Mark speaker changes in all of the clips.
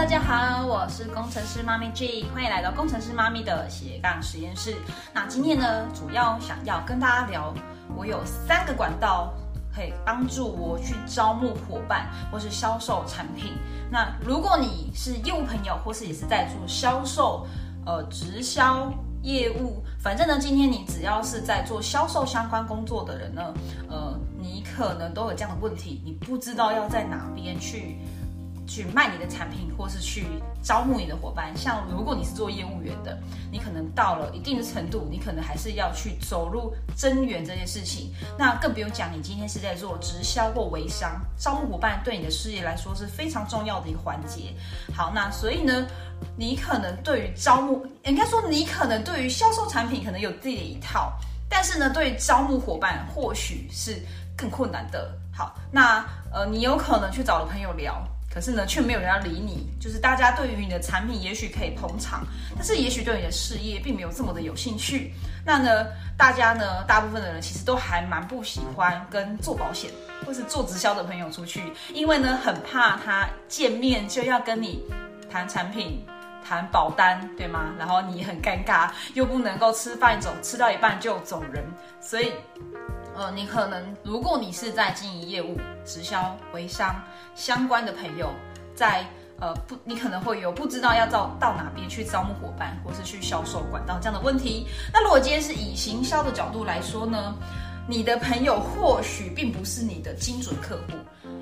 Speaker 1: 大家好，我是工程师妈咪 G，欢迎来到工程师妈咪的斜杠实验室。那今天呢，主要想要跟大家聊，我有三个管道可以帮助我去招募伙伴或是销售产品。那如果你是业务朋友，或是也是在做销售、呃直销业务，反正呢，今天你只要是在做销售相关工作的人呢，呃，你可能都有这样的问题，你不知道要在哪边去。去卖你的产品，或是去招募你的伙伴。像如果你是做业务员的，你可能到了一定的程度，你可能还是要去走入增援这件事情。那更不用讲，你今天是在做直销或微商，招募伙伴对你的事业来说是非常重要的一个环节。好，那所以呢，你可能对于招募，应该说你可能对于销售产品可能有自己的一套，但是呢，对于招募伙伴或许是更困难的。好，那呃，你有可能去找了朋友聊。可是呢，却没有人要理你。就是大家对于你的产品也许可以捧场，但是也许对你的事业并没有这么的有兴趣。那呢，大家呢，大部分的人其实都还蛮不喜欢跟做保险或是做直销的朋友出去，因为呢，很怕他见面就要跟你谈产品、谈保单，对吗？然后你很尴尬，又不能够吃饭走，吃到一半就走人，所以。呃，你可能如果你是在经营业务、直销、微商相关的朋友，在呃不，你可能会有不知道要到到哪边去招募伙伴，或是去销售管道这样的问题。那如果今天是以行销的角度来说呢，你的朋友或许并不是你的精准客户。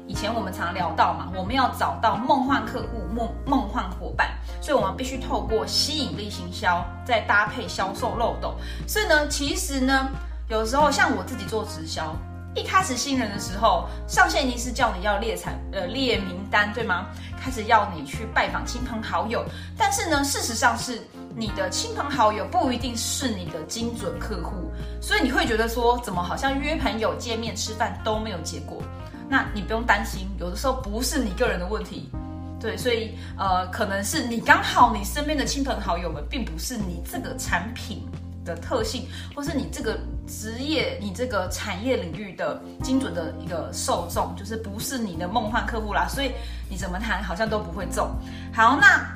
Speaker 1: 以前我们常聊到嘛，我们要找到梦幻客户、梦梦幻伙伴，所以我们必须透过吸引力行销，再搭配销售漏斗。所以呢，其实呢。有时候像我自己做直销，一开始新人的时候，上线一定是叫你要列产呃列名单，对吗？开始要你去拜访亲朋好友，但是呢，事实上是你的亲朋好友不一定是你的精准客户，所以你会觉得说，怎么好像约朋友见面吃饭都没有结果？那你不用担心，有的时候不是你个人的问题，对，所以呃，可能是你刚好你身边的亲朋好友们，并不是你这个产品。的特性，或是你这个职业、你这个产业领域的精准的一个受众，就是不是你的梦幻客户啦，所以你怎么谈好像都不会中。好，那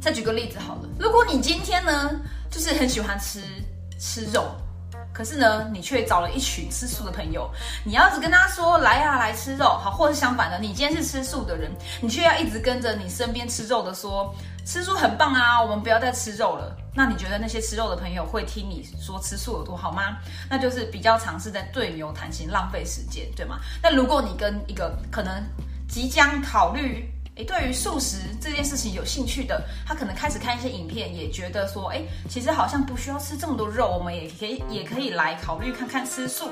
Speaker 1: 再举个例子好了，如果你今天呢，就是很喜欢吃吃肉。可是呢，你却找了一群吃素的朋友，你要是跟他说来啊来吃肉，好，或是相反的，你今天是吃素的人，你却要一直跟着你身边吃肉的说吃素很棒啊，我们不要再吃肉了。那你觉得那些吃肉的朋友会听你说吃素有多好吗？那就是比较尝试在对牛弹琴，浪费时间，对吗？那如果你跟一个可能即将考虑诶。对于素食这件事情有兴趣的，他可能开始看一些影片，也觉得说，哎，其实好像不需要吃这么多肉，我们也可以也可以来考虑看看吃素。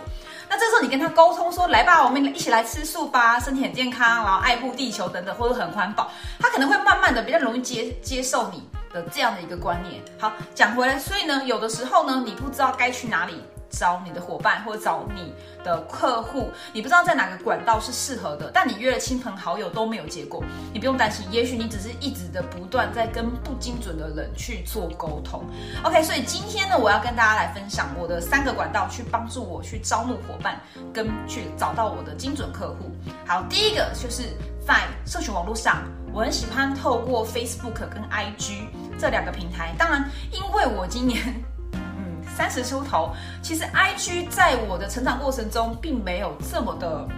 Speaker 1: 那这时候你跟他沟通说，来吧，我们一起来吃素吧，身体很健康，然后爱护地球等等，或者很环保，他可能会慢慢的比较容易接接受你的这样的一个观念。好，讲回来，所以呢，有的时候呢，你不知道该去哪里。找你的伙伴或者找你的客户，你不知道在哪个管道是适合的，但你约了亲朋好友都没有结果，你不用担心，也许你只是一直的不断在跟不精准的人去做沟通。OK，所以今天呢，我要跟大家来分享我的三个管道，去帮助我去招募伙伴，跟去找到我的精准客户。好，第一个就是在社群网络上，我很喜欢透过 Facebook 跟 IG 这两个平台，当然，因为我今年 嗯。三十出头，其实 I G 在我的成长过程中并没有这么的，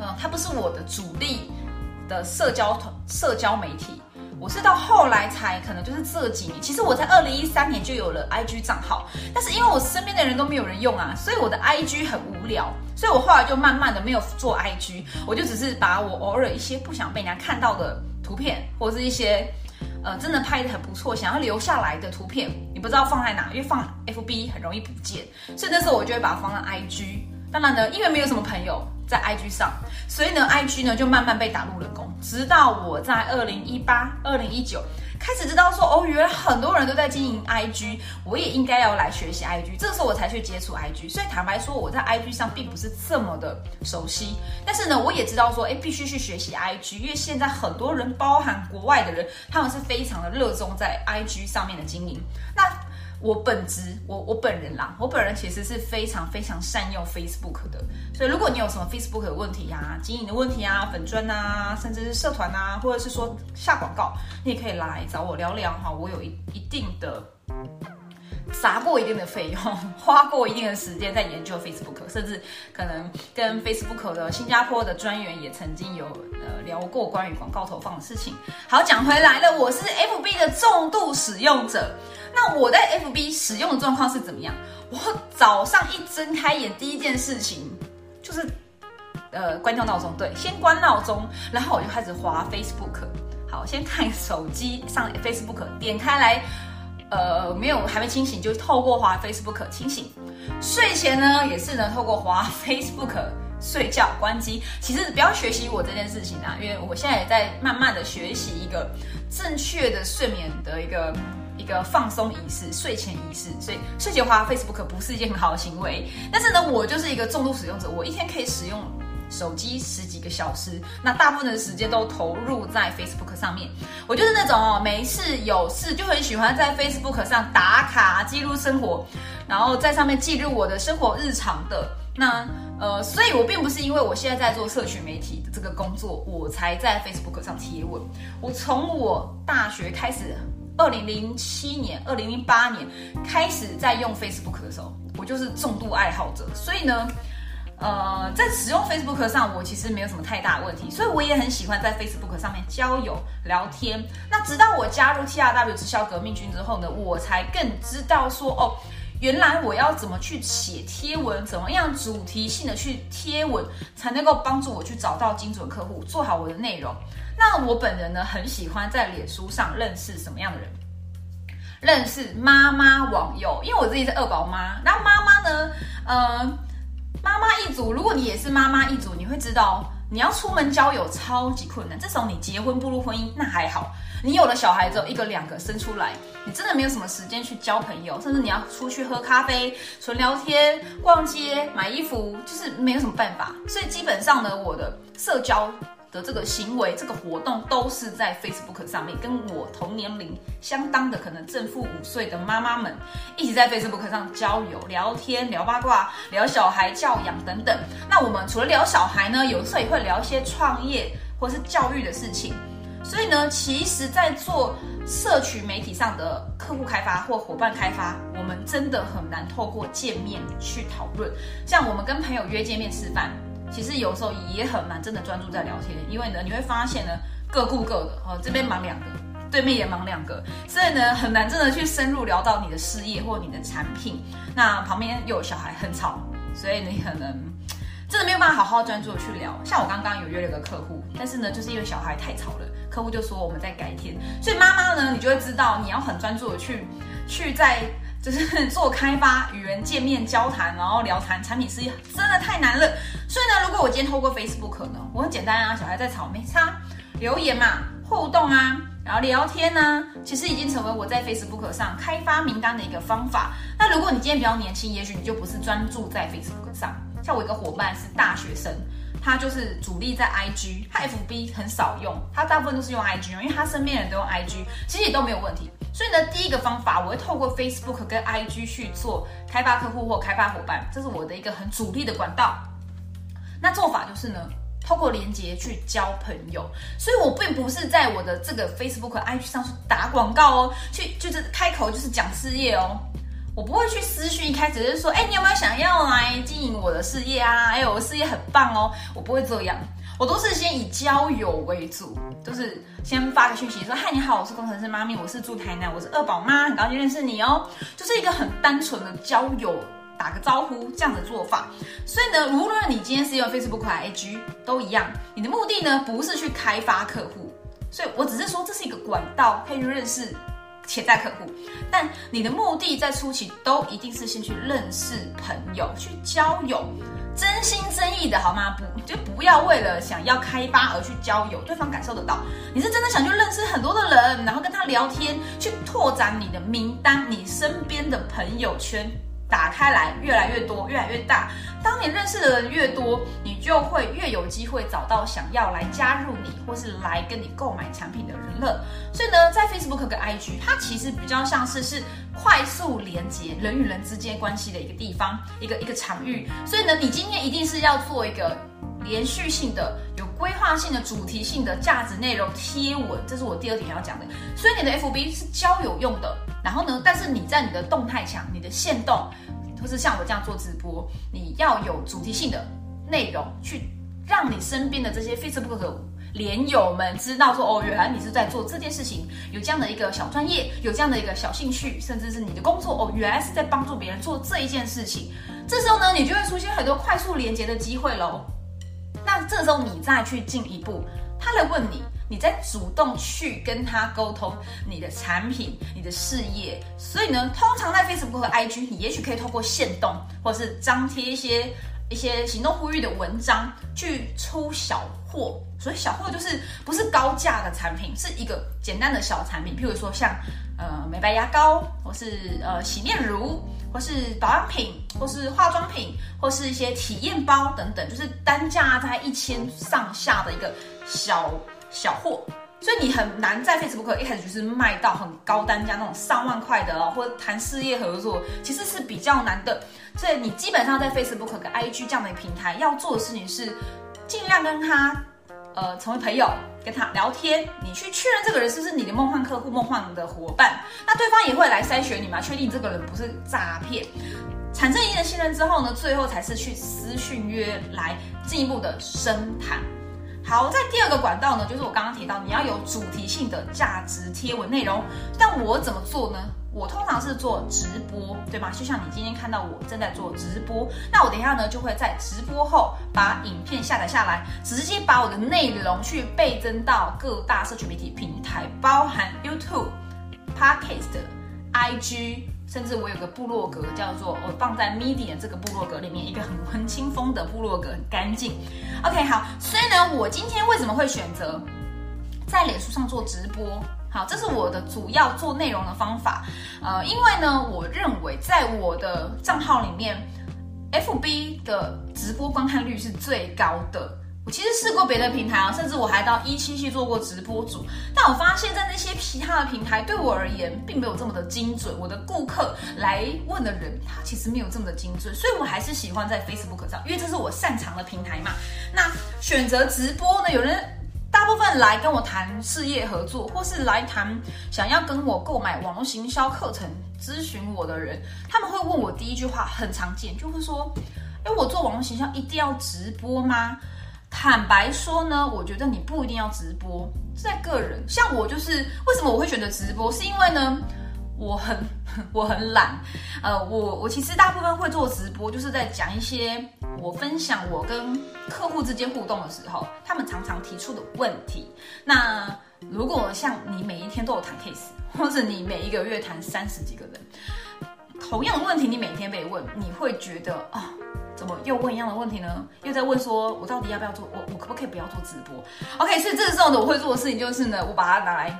Speaker 1: 嗯，它不是我的主力的社交团社交媒体。我是到后来才可能就是这几年，其实我在二零一三年就有了 I G 账号，但是因为我身边的人都没有人用啊，所以我的 I G 很无聊，所以我后来就慢慢的没有做 I G，我就只是把我偶尔一些不想被人家看到的图片或者是一些。呃，真的拍的很不错，想要留下来的图片，你不知道放在哪，因为放 FB 很容易不见，所以那时候我就会把它放在 IG。当然呢，因为没有什么朋友在 IG 上，所以呢，IG 呢就慢慢被打入冷宫，直到我在二零一八、二零一九。开始知道说哦，原来很多人都在经营 IG，我也应该要来学习 IG。这个时候我才去接触 IG。所以坦白说，我在 IG 上并不是这么的熟悉。但是呢，我也知道说，哎，必须去学习 IG，因为现在很多人，包含国外的人，他们是非常的热衷在 IG 上面的经营。那我本职，我我本人啦，我本人其实是非常非常善用 Facebook 的。所以如果你有什么 Facebook 的问题啊，经营的问题啊，粉砖啊，甚至是社团啊，或者是说下广告，你也可以来找我聊聊哈。我有一一定的。砸过一定的费用，花过一定的时间在研究 Facebook，甚至可能跟 Facebook 的新加坡的专员也曾经有呃聊过关于广告投放的事情。好，讲回来了，我是 FB 的重度使用者。那我在 FB 使用的状况是怎么样？我早上一睁开眼，第一件事情就是呃关掉闹钟，对，先关闹钟，然后我就开始滑 Facebook。好，先看手机上 Facebook，点开来。呃，没有还没清醒，就透过滑 Facebook 清醒。睡前呢，也是呢，透过滑 Facebook 睡觉关机。其实不要学习我这件事情啊，因为我现在也在慢慢的学习一个正确的睡眠的一个一个放松仪式，睡前仪式。所以睡前滑 Facebook 不是一件很好的行为。但是呢，我就是一个重度使用者，我一天可以使用。手机十几个小时，那大部分的时间都投入在 Facebook 上面。我就是那种哦，没事有事就很喜欢在 Facebook 上打卡记录生活，然后在上面记录我的生活日常的。那呃，所以我并不是因为我现在在做社群媒体的这个工作，我才在 Facebook 上贴文。我从我大学开始，二零零七年、二零零八年开始在用 Facebook 的时候，我就是重度爱好者。所以呢。呃，在使用 Facebook 上，我其实没有什么太大问题，所以我也很喜欢在 Facebook 上面交友聊天。那直到我加入 TRW 直销革命军之后呢，我才更知道说，哦，原来我要怎么去写贴文，怎么样主题性的去贴文，才能够帮助我去找到精准客户，做好我的内容。那我本人呢，很喜欢在脸书上认识什么样的人？认识妈妈网友，因为我自己是二宝妈，那妈妈呢，呃。妈妈一族，如果你也是妈妈一族，你会知道你要出门交友超级困难。这时候你结婚步入婚姻那还好，你有了小孩之后一个两个生出来，你真的没有什么时间去交朋友，甚至你要出去喝咖啡、纯聊天、逛街、买衣服，就是没有什么办法。所以基本上呢，我的社交。的这个行为，这个活动都是在 Facebook 上面，跟我同年龄相当的，可能正负五岁的妈妈们一起在 Facebook 上交友、聊天、聊八卦、聊小孩教养等等。那我们除了聊小孩呢，有时候也会聊一些创业或是教育的事情。所以呢，其实，在做社群媒体上的客户开发或伙伴开发，我们真的很难透过见面去讨论。像我们跟朋友约见面吃饭。其实有时候也很难真的专注在聊天，因为呢，你会发现呢，各顾各的哦，这边忙两个，对面也忙两个，所以呢，很难真的去深入聊到你的事业或你的产品。那旁边又有小孩很吵，所以你可能真的没有办法好好专注的去聊。像我刚刚有约了个客户，但是呢，就是因为小孩太吵了，客户就说我们再改天。所以妈妈呢，你就会知道你要很专注的去去在。就是做开发、与人见面、交谈，然后聊谈产品事业，真的太难了。所以呢，如果我今天透过 Facebook 呢，我很简单啊，小孩在吵没差，留言嘛，互动啊，然后聊天呢，其实已经成为我在 Facebook 上开发名单的一个方法。那如果你今天比较年轻，也许你就不是专注在 Facebook 上。像我一个伙伴是大学生，他就是主力在 IG，他 FB 很少用，他大部分都是用 IG，因为他身边人都用 IG，其实也都没有问题。所以呢，第一个方法，我会透过 Facebook 跟 IG 去做开发客户或开发伙伴，这是我的一个很主力的管道。那做法就是呢，透过连接去交朋友。所以我并不是在我的这个 Facebook、IG 上去打广告哦，去就是开口就是讲事业哦。我不会去私讯，一开始就是说，哎，你有没有想要来经营我的事业啊？哎，我的事业很棒哦，我不会这样。我都是先以交友为主，就是先发个讯息说：“嗨，你好，我是工程师妈咪，我是住台南，我是二宝妈，很高兴认识你哦。”就是一个很单纯的交友，打个招呼这样的做法。所以呢，无论你今天是用 Facebook 还 IG，都一样。你的目的呢，不是去开发客户，所以我只是说这是一个管道，可以去认识潜在客户。但你的目的在初期都一定是先去认识朋友，去交友。真心真意的好吗？不，就不要为了想要开发而去交友，对方感受得到你是真的想去认识很多的人，然后跟他聊天，去拓展你的名单，你身边的朋友圈，打开来越来越多，越来越大。当你认识的人越多，你就会越有机会找到想要来加入你或是来跟你购买产品的人了。所以呢，在 Facebook 跟 IG，它其实比较像是是快速连接人与人之间关系的一个地方，一个一个场域。所以呢，你今天一定是要做一个连续性的、有规划性的、主题性的价值内容贴文，这是我第二点要讲的。所以你的 FB 是交友用的，然后呢，但是你在你的动态墙、你的线动。或是像我这样做直播，你要有主题性的内容，去让你身边的这些 Facebook 的连友们知道说，哦，原来你是在做这件事情，有这样的一个小专业，有这样的一个小兴趣，甚至是你的工作，哦，原来是在帮助别人做这一件事情。这时候呢，你就会出现很多快速连接的机会喽。那这时候你再去进一步，他来问你。你在主动去跟他沟通你的产品、你的事业，所以呢，通常在 Facebook 和 IG，你也许可以透过线动，或是张贴一些一些行动呼吁的文章，去出小货。所以小货就是不是高价的产品，是一个简单的小产品，譬如说像呃美白牙膏，或是呃洗面乳，或是保养品，或是化妆品，或是一些体验包等等，就是单价在一千上下的一个小。小货，所以你很难在 Facebook 一开始就是卖到很高单价那种上万块的，或者谈事业合作，其实是比较难的。所以你基本上在 Facebook 跟 IG 这样的平台要做的事情是，尽量跟他呃成为朋友，跟他聊天，你去确认这个人是不是你的梦幻客户、梦幻的伙伴。那对方也会来筛选你嘛，确定这个人不是诈骗，产生一定的信任之后呢，最后才是去私讯约来进一步的深谈。好，在第二个管道呢，就是我刚刚提到，你要有主题性的价值贴文内容。但我怎么做呢？我通常是做直播，对吗？就像你今天看到我正在做直播，那我等一下呢就会在直播后把影片下载下来，直接把我的内容去倍增到各大社群媒体平台，包含 YouTube、Podcast、IG。甚至我有个部落格，叫做我放在 Medium 这个部落格里面，一个很文青风的部落格，很干净。OK，好，所以呢，我今天为什么会选择在脸书上做直播？好，这是我的主要做内容的方法。呃，因为呢，我认为在我的账号里面，FB 的直播观看率是最高的。我其实试过别的平台啊，甚至我还到一七去做过直播主，但我发现，在那些其他的平台对我而言，并没有这么的精准。我的顾客来问的人，他其实没有这么的精准，所以我还是喜欢在 Facebook 上，因为这是我擅长的平台嘛。那选择直播呢？有人大部分来跟我谈事业合作，或是来谈想要跟我购买网络行销课程咨询我的人，他们会问我第一句话很常见，就会说：哎，我做网络行销一定要直播吗？坦白说呢，我觉得你不一定要直播，在个人。像我就是为什么我会选择直播，是因为呢，我很我很懒，呃，我我其实大部分会做直播，就是在讲一些我分享我跟客户之间互动的时候，他们常常提出的问题。那如果像你每一天都有谈 case，或者你每一个月谈三十几个人，同样的问题你每天被问，你会觉得啊。怎么又问一样的问题呢？又在问说，我到底要不要做？我我可不可以不要做直播？OK，所以这时候呢，我会做的事情就是呢，我把它拿来，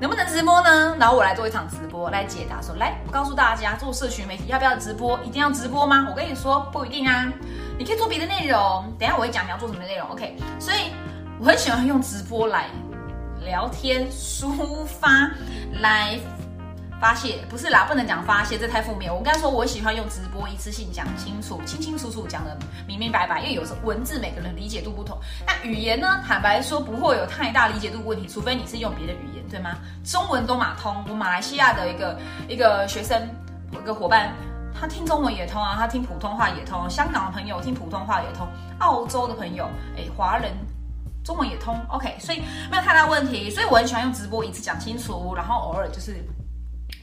Speaker 1: 能不能直播呢？然后我来做一场直播来解答，说来，我告诉大家，做社群媒体要不要直播？一定要直播吗？我跟你说不一定啊，你可以做别的内容。等下我会讲你要做什么内容。OK，所以我很喜欢用直播来聊天、抒发、来。发泄不是啦，不能讲发泄，这太负面。我跟他说，我喜欢用直播一次性讲清楚，清清楚楚讲的明明白白。因为有时候文字每个人理解度不同，那语言呢，坦白说不会有太大理解度问题，除非你是用别的语言，对吗？中文都马通，我马来西亚的一个一个学生，一个伙伴，他听中文也通啊，他听普通话也通。香港的朋友听普通话也通，澳洲的朋友，哎，华人中文也通。OK，所以没有太大问题。所以我很喜欢用直播一次讲清楚，然后偶尔就是。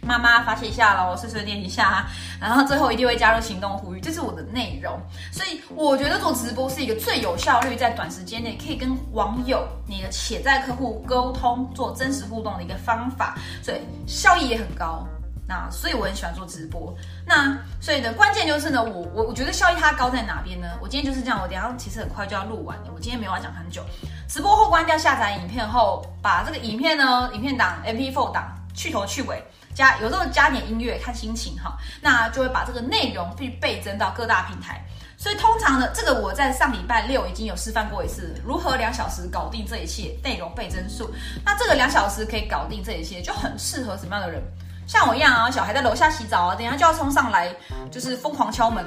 Speaker 1: 妈妈发泄一下喽，碎碎念一下哈，然后最后一定会加入行动呼吁，这是我的内容。所以我觉得做直播是一个最有效率，在短时间内可以跟网友、你的潜在客户沟通、做真实互动的一个方法，所以效益也很高。那所以我很喜欢做直播。那所以呢，关键就是呢，我我我觉得效益它高在哪边呢？我今天就是这样，我等下其实很快就要录完了，我今天没有要讲很久。直播后关掉下载影片后，把这个影片呢，影片档 MP4 档去头去尾。加有时候加点音乐，看心情哈，那就会把这个内容去倍增到各大平台。所以通常呢，这个我在上礼拜六已经有示范过一次，如何两小时搞定这一切内容倍增数。那这个两小时可以搞定这一切，就很适合什么样的人？像我一样啊，小孩在楼下洗澡啊，等下就要冲上来，就是疯狂敲门。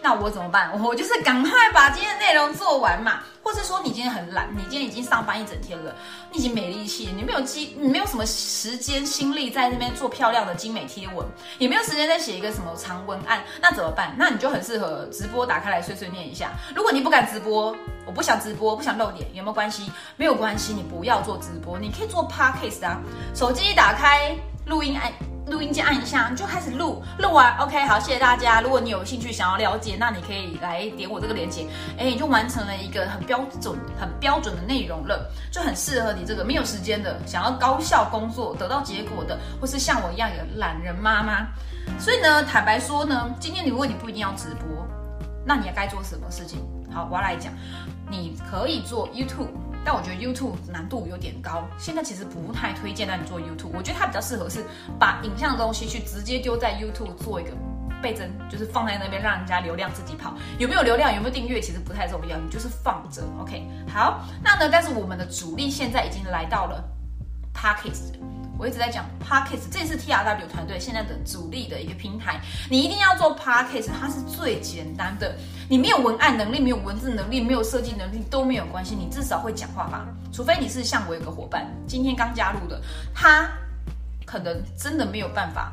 Speaker 1: 那我怎么办？我就是赶快把今天的内容做完嘛，或是说你今天很懒，你今天已经上班一整天了，你已经没力气，你没有机，你没有什么时间心力在那边做漂亮的精美贴文，也没有时间再写一个什么长文案，那怎么办？那你就很适合直播打开来碎碎念一下。如果你不敢直播，我不想直播，不想露脸，有没有关系？没有关系，你不要做直播，你可以做 podcast 啊，手机一打开录音按。录音键按一下，你就开始录，录完 OK 好，谢谢大家。如果你有兴趣想要了解，那你可以来点我这个链接，哎，你就完成了一个很标准、很标准的内容了，就很适合你这个没有时间的、想要高效工作、得到结果的，或是像我一样有懒人妈妈。所以呢，坦白说呢，今天如果你不一定要直播，那你要该做什么事情？好，我要来讲，你可以做 YouTube。但我觉得 YouTube 难度有点高，现在其实不太推荐让你做 YouTube。我觉得它比较适合是把影像的东西去直接丢在 YouTube 做一个倍增，就是放在那边让人家流量自己跑。有没有流量，有没有订阅，其实不太重要，你就是放着。OK，好，那呢，但是我们的主力现在已经来到了 Pocket。我一直在讲 Podcast，这是 TRW 团队现在的主力的一个平台。你一定要做 Podcast，它是最简单的。你没有文案能力，没有文字能力，没有设计能力都没有关系，你至少会讲话吧。除非你是像我有个伙伴，今天刚加入的，他可能真的没有办法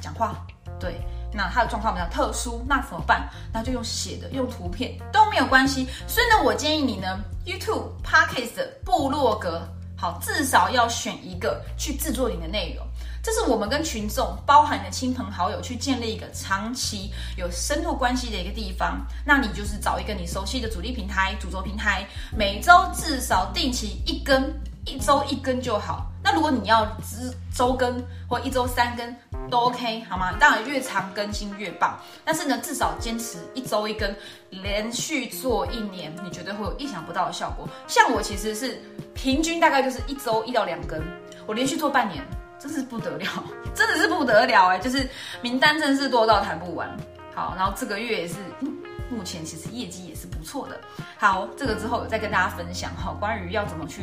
Speaker 1: 讲话。对，那他的状况比较特殊，那怎么办？那就用写的，用图片都没有关系。所以呢，我建议你呢，YouTube、Podcast、部落格。好，至少要选一个去制作你的内容，这是我们跟群众，包含你的亲朋好友，去建立一个长期有深度关系的一个地方。那你就是找一个你熟悉的主力平台、主轴平台，每周至少定期一根，一周一根就好。那如果你要周周更或一周三更都 OK 好吗？当然越长更新越棒，但是呢，至少坚持一周一更，连续做一年，你绝对会有意想不到的效果。像我其实是平均大概就是一周一到两更，我连续做半年，真是不得了，真的是不得了哎！就是名单真是多到谈不完。好，然后这个月也是。目前其实业绩也是不错的。好，这个之后再跟大家分享哈，关于要怎么去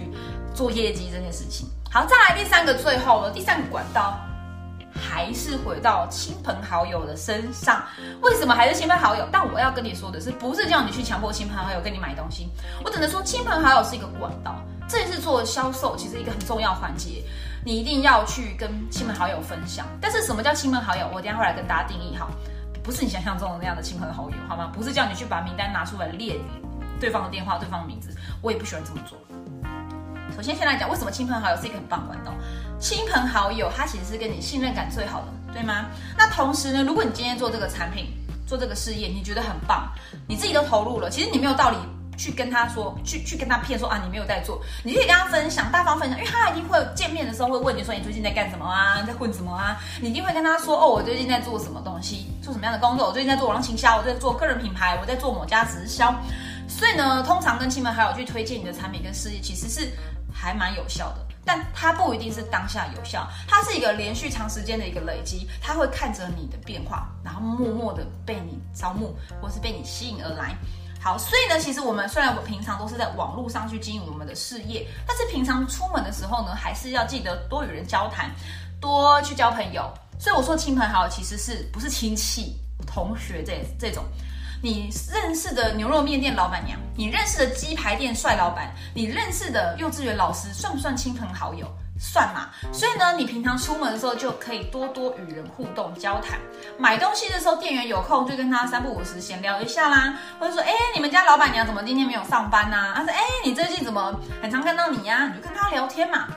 Speaker 1: 做业绩这件事情。好，再来第三个，最后了，第三个管道还是回到亲朋好友的身上。为什么还是亲朋好友？但我要跟你说的是，不是叫你去强迫亲朋好友跟你买东西。我只能说，亲朋好友是一个管道，这也是做销售其实一个很重要环节。你一定要去跟亲朋好友分享。但是什么叫亲朋好友？我等下会来跟大家定义哈。不是你想象中的那样的亲朋好友，好吗？不是叫你去把名单拿出来列对方的电话、对方的名字，我也不喜欢这么做。首先，先来讲为什么亲朋好友是一个很棒的管道。亲朋好友他其实是跟你信任感最好的，对吗？那同时呢，如果你今天做这个产品、做这个事业，你觉得很棒，你自己都投入了，其实你没有道理。去跟他说，去去跟他骗说啊，你没有在做，你可以跟他分享，大方分享，因为他一定会见面的时候会问你说你最近在干什么啊，在混什么啊？你一定会跟他说哦，我最近在做什么东西，做什么样的工作？我最近在做网络营销，我在做个人品牌，我在做某家直销。所以呢，通常跟亲朋好友去推荐你的产品跟事业，其实是还蛮有效的，但它不一定是当下有效，它是一个连续长时间的一个累积，它会看着你的变化，然后默默的被你招募，或是被你吸引而来。好，所以呢，其实我们虽然我们平常都是在网络上去经营我们的事业，但是平常出门的时候呢，还是要记得多与人交谈，多去交朋友。所以我说亲朋好友其实是不是亲戚、同学这这种，你认识的牛肉面店老板娘，你认识的鸡排店帅老板，你认识的幼稚园老师，算不算亲朋好友？算嘛，所以呢，你平常出门的时候就可以多多与人互动交谈。买东西的时候，店员有空就跟他三不五时闲聊一下啦，或者说，哎，你们家老板娘怎么今天没有上班呢？他说，哎，你最近怎么很常看到你呀？你就跟他聊天嘛，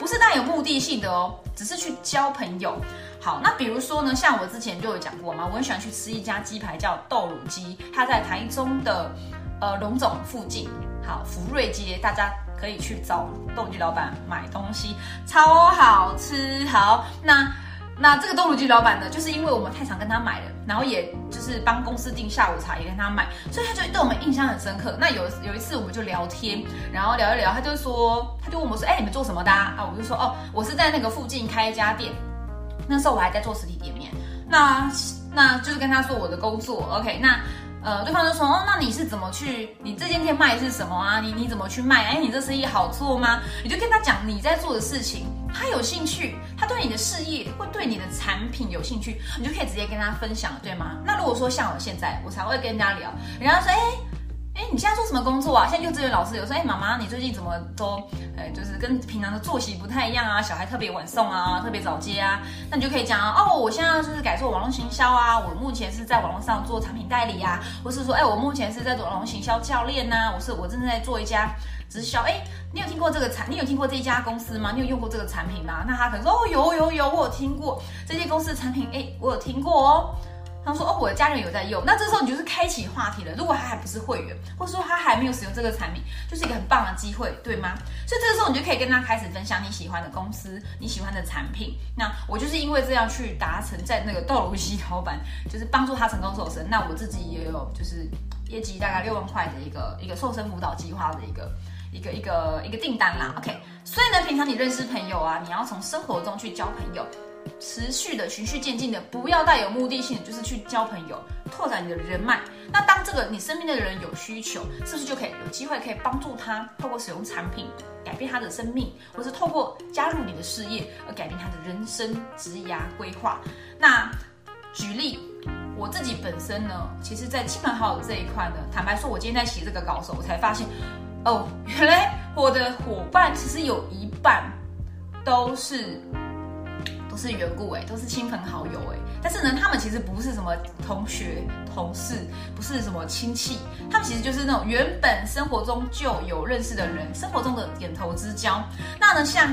Speaker 1: 不是带有目的性的哦，只是去交朋友。好，那比如说呢，像我之前就有讲过嘛，我很喜欢去吃一家鸡排叫豆乳鸡，它在台中的呃龙总附近，好福瑞街，大家。可以去找豆乳鸡老板买东西，超好吃。好，那那这个豆乳鸡老板呢，就是因为我们太常跟他买了，然后也就是帮公司订下午茶，也跟他买，所以他就对我们印象很深刻。那有有一次我们就聊天，然后聊一聊，他就说，他就问我说，哎，你们做什么的啊？我就说，哦，我是在那个附近开一家店。那时候我还在做实体店面，那那就是跟他说我的工作，OK，那。呃，对方就说，哦，那你是怎么去？你这间店卖的是什么啊？你你怎么去卖？哎，你这生意好做吗？你就跟他讲你在做的事情，他有兴趣，他对你的事业会对你的产品有兴趣，你就可以直接跟他分享，对吗？那如果说像我现在，我才会跟人家聊，人家说，哎。哎，你现在做什么工作啊？现在幼稚园老师有说，哎，妈妈，你最近怎么都，哎，就是跟平常的作息不太一样啊？小孩特别晚送啊，特别早接啊？那你就可以讲，哦，我现在就是改做网络行销啊，我目前是在网络上做产品代理啊，或是说，哎，我目前是在做网络行销教练呐，我是我正在做一家直销。哎，你有听过这个产？你有听过这一家公司吗？你有用过这个产品吗？那他可能说，哦，有有有，我有听过这些公司的产品，哎，我有听过哦。他说：“哦，我的家人有在用。”那这时候你就是开启话题了。如果他还不是会员，或者说他还没有使用这个产品，就是一个很棒的机会，对吗？所以这个时候你就可以跟他开始分享你喜欢的公司、你喜欢的产品。那我就是因为这样去达成在那个豆乳西老板，就是帮助他成功瘦身。那我自己也有就是业绩大概六万块的一个一个瘦身辅导计划的一个一个一个一个订单啦。OK，所以呢，平常你认识朋友啊，你要从生活中去交朋友。持续的循序渐进的，不要带有目的性，就是去交朋友，拓展你的人脉。那当这个你身边的人有需求，是不是就可以有机会可以帮助他，透过使用产品改变他的生命，或是透过加入你的事业而改变他的人生职涯规划？那举例，我自己本身呢，其实在亲朋好友这一块呢，坦白说，我今天在写这个稿的时候，我才发现，哦，原来我的伙伴其实有一半都是。不是缘故哎，都是亲朋好友哎，但是呢，他们其实不是什么同学、同事，不是什么亲戚，他们其实就是那种原本生活中就有认识的人，生活中的点头之交。那呢，像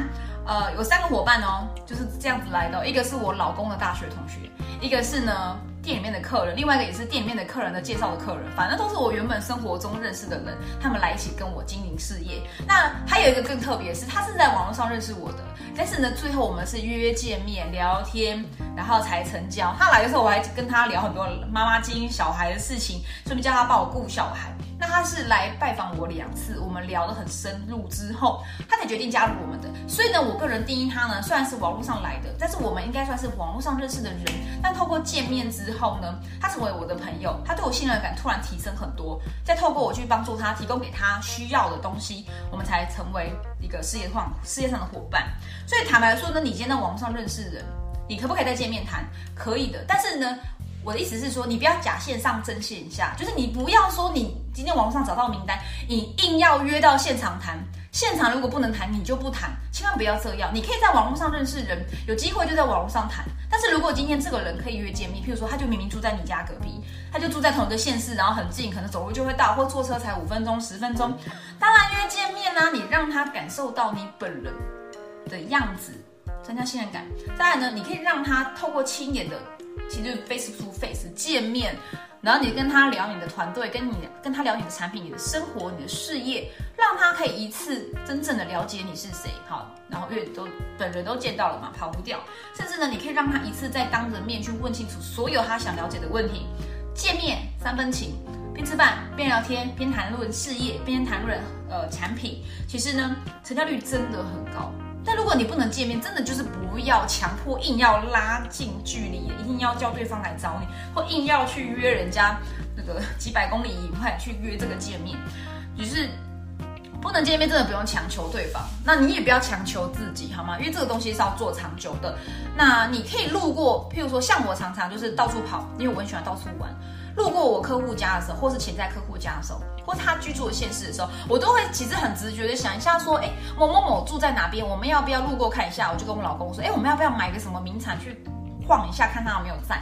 Speaker 1: 呃有三个伙伴哦，就是这样子来的，一个是我老公的大学同学，一个是呢。店里面的客人，另外一个也是店里面的客人的介绍的客人，反正都是我原本生活中认识的人，他们来一起跟我经营事业。那还有一个更特别，是他是在网络上认识我的，但是呢，最后我们是约见面聊天，然后才成交。他来的时候，我还跟他聊很多妈妈经营小孩的事情，顺便叫他帮我顾小孩。那他是来拜访我两次，我们聊得很深入之后，他才决定加入我们的。所以呢，我个人定义他呢，虽然是网络上来的，但是我们应该算是网络上认识的人。但透过见面之后呢，他成为我的朋友，他对我信任感突然提升很多。再透过我去帮助他，提供给他需要的东西，我们才成为一个事业上事业上的伙伴。所以坦白说呢，你今天在网络上认识人，你可不可以再见面谈？可以的，但是呢。我的意思是说，你不要假线上真线下，就是你不要说你今天网络上找到名单，你硬要约到现场谈。现场如果不能谈，你就不谈，千万不要这样。你可以在网络上认识人，有机会就在网络上谈。但是如果今天这个人可以约见面，譬如说他就明明住在你家隔壁，他就住在同一个县市，然后很近，可能走路就会到，或坐车才五分钟、十分钟，当然约见面呢，你让他感受到你本人的样子，增加信任感。再来呢，你可以让他透过亲眼的。其实 face to face 见面，然后你跟他聊你的团队，跟你跟他聊你的产品、你的生活、你的事业，让他可以一次真正的了解你是谁。好，然后因为都本人都见到了嘛，跑不掉。甚至呢，你可以让他一次再当着面去问清楚所有他想了解的问题。见面三分情，边吃饭边聊天，边谈论事业，边谈论呃产品。其实呢，成交率真的很高。但如果你不能见面，真的就是不要强迫，硬要拉近距离，一定要叫对方来找你，或硬要去约人家那个几百公里以外去约这个见面，就是不能见面，真的不用强求对方。那你也不要强求自己，好吗？因为这个东西是要做长久的。那你可以路过，譬如说像我常常就是到处跑，因为我很喜欢到处玩。路过我客户家的时候，或是潜在客户家的时候，或他居住的县市的时候，我都会其实很直觉的想一下，说，哎，某某某住在哪边，我们要不要路过看一下？我就跟我老公说，哎，我们要不要买个什么名产去晃一下，看他有没有在？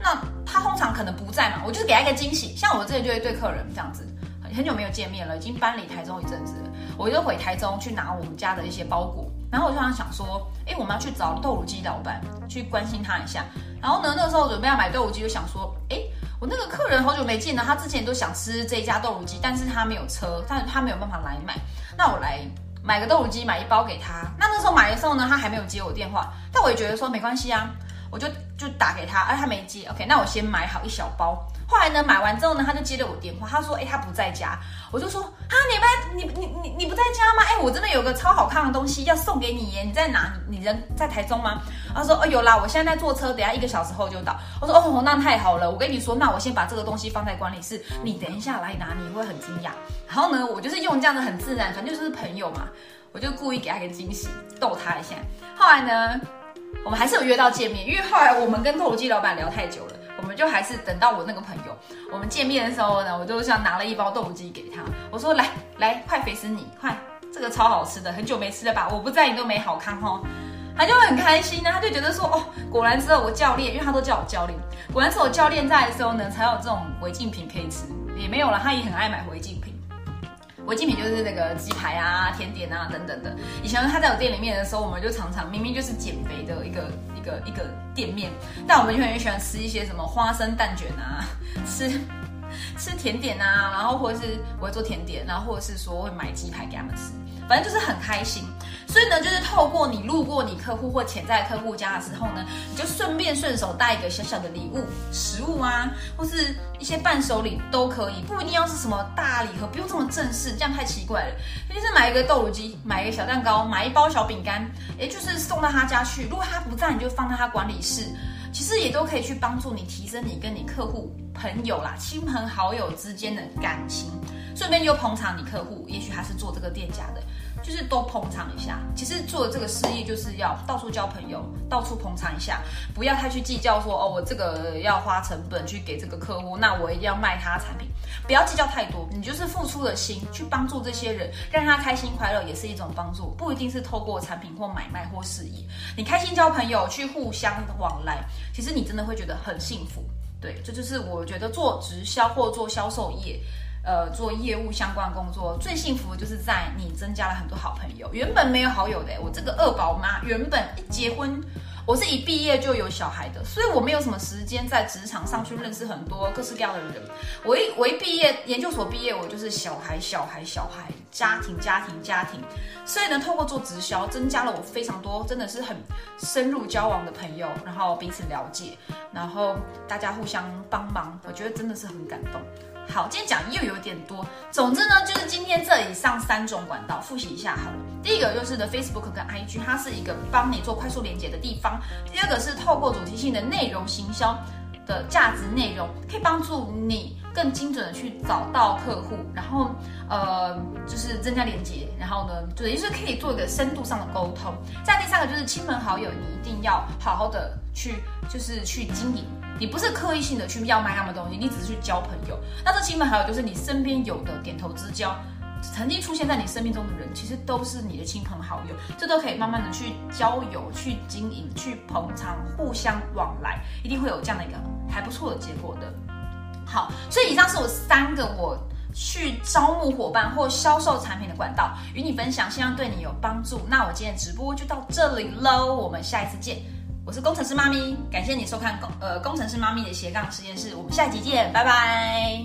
Speaker 1: 那他通常可能不在嘛，我就是给他一个惊喜。像我之前就会对客人这样子，很久没有见面了，已经搬离台中一阵子了，我就回台中去拿我们家的一些包裹，然后我就想想说，哎，我们要去找豆乳鸡老板去关心他一下。然后呢，那个时候准备要买豆乳鸡，就想说，哎。我那个客人好久没见了，他之前都想吃这一家豆乳鸡，但是他没有车，但他没有办法来买。那我来买个豆乳鸡，买一包给他。那那时候买的时候呢，他还没有接我电话，但我也觉得说没关系啊，我就就打给他，哎，他没接，OK，那我先买好一小包。后来呢，买完之后呢，他就接了我电话，他说，哎，他不在家。我就说，啊，你们你你你你不在家吗？我真的有个超好看的东西要送给你耶，你在哪？你人在台中吗？他说哦有啦，我现在在坐车，等下一个小时后就到。我说哦那太好了，我跟你说，那我先把这个东西放在管理室，你等一下来拿，你会很惊讶。然后呢，我就是用这样的很自然，反正就是朋友嘛，我就故意给他一个惊喜，逗他一下。后来呢，我们还是有约到见面，因为后来我们跟豆乳鸡老板聊太久了。我们就还是等到我那个朋友，我们见面的时候呢，我就像拿了一包豆腐机给他，我说来来，快肥死你，快，这个超好吃的，很久没吃了吧？我不在你都没好看哦。他就很开心呢，他就觉得说哦，果然只有我教练，因为他都叫我教练，果然是我教练在的时候呢，才有这种违禁品可以吃，也没有了，他也很爱买违禁品。违禁品就是那个鸡排啊、甜点啊等等的。以前他在我店里面的时候，我们就常常明明就是减肥的一个一个一个店面，但我们就很喜欢吃一些什么花生蛋卷啊，吃吃甜点啊，然后或者是我会做甜点，然后或者是说会买鸡排给他们吃。反正就是很开心，所以呢，就是透过你路过你客户或潜在客户家的时候呢，你就顺便顺手带一个小小的礼物、食物啊，或是一些伴手礼都可以，不一定要是什么大礼盒，不用这么正式，这样太奇怪了。就是买一个豆乳机，买一个小蛋糕，买一包小饼干，也就是送到他家去。如果他不在，你就放在他管理室，其实也都可以去帮助你提升你跟你客户、朋友啦、亲朋好友之间的感情，顺便又捧场你客户，也许他是做这个店家的。就是多捧场一下，其实做这个事业就是要到处交朋友，到处捧场一下，不要太去计较说哦，我这个要花成本去给这个客户，那我一定要卖他产品，不要计较太多，你就是付出了心去帮助这些人，让他开心快乐也是一种帮助，不一定是透过产品或买卖或事业，你开心交朋友去互相往来，其实你真的会觉得很幸福。对，这就是我觉得做直销或做销售业。呃，做业务相关工作最幸福的就是在你增加了很多好朋友。原本没有好友的，我这个二宝妈原本一结婚，我是一毕业就有小孩的，所以我没有什么时间在职场上去认识很多各式各样的人。我一 我一毕业，研究所毕业，我就是小孩小孩小孩，家庭家庭家庭。所以呢，透过做直销，增加了我非常多，真的是很深入交往的朋友，然后彼此了解，然后大家互相帮忙，我觉得真的是很感动。好，今天讲又有点多。总之呢，就是今天这以上三种管道复习一下好了。第一个就是的 Facebook 跟 IG，它是一个帮你做快速连接的地方。第二个是透过主题性的内容行销的价值内容，可以帮助你更精准的去找到客户，然后呃就是增加连接，然后呢，就是可以做一个深度上的沟通。再第三个就是亲朋好友，你一定要好好的去就是去经营。你不是刻意性的去要卖他们东西，你只是去交朋友。那这亲朋好友就是你身边有的点头之交，曾经出现在你生命中的人，其实都是你的亲朋好友。这都可以慢慢的去交友、去经营、去捧场、互相往来，一定会有这样的一个还不错的结果的。好，所以以上是我三个我去招募伙伴或销售产品的管道，与你分享，希望对你有帮助。那我今天直播就到这里喽，我们下一次见。我是工程师妈咪，感谢你收看工呃工程师妈咪的斜杠实验室，我们下集见，拜拜。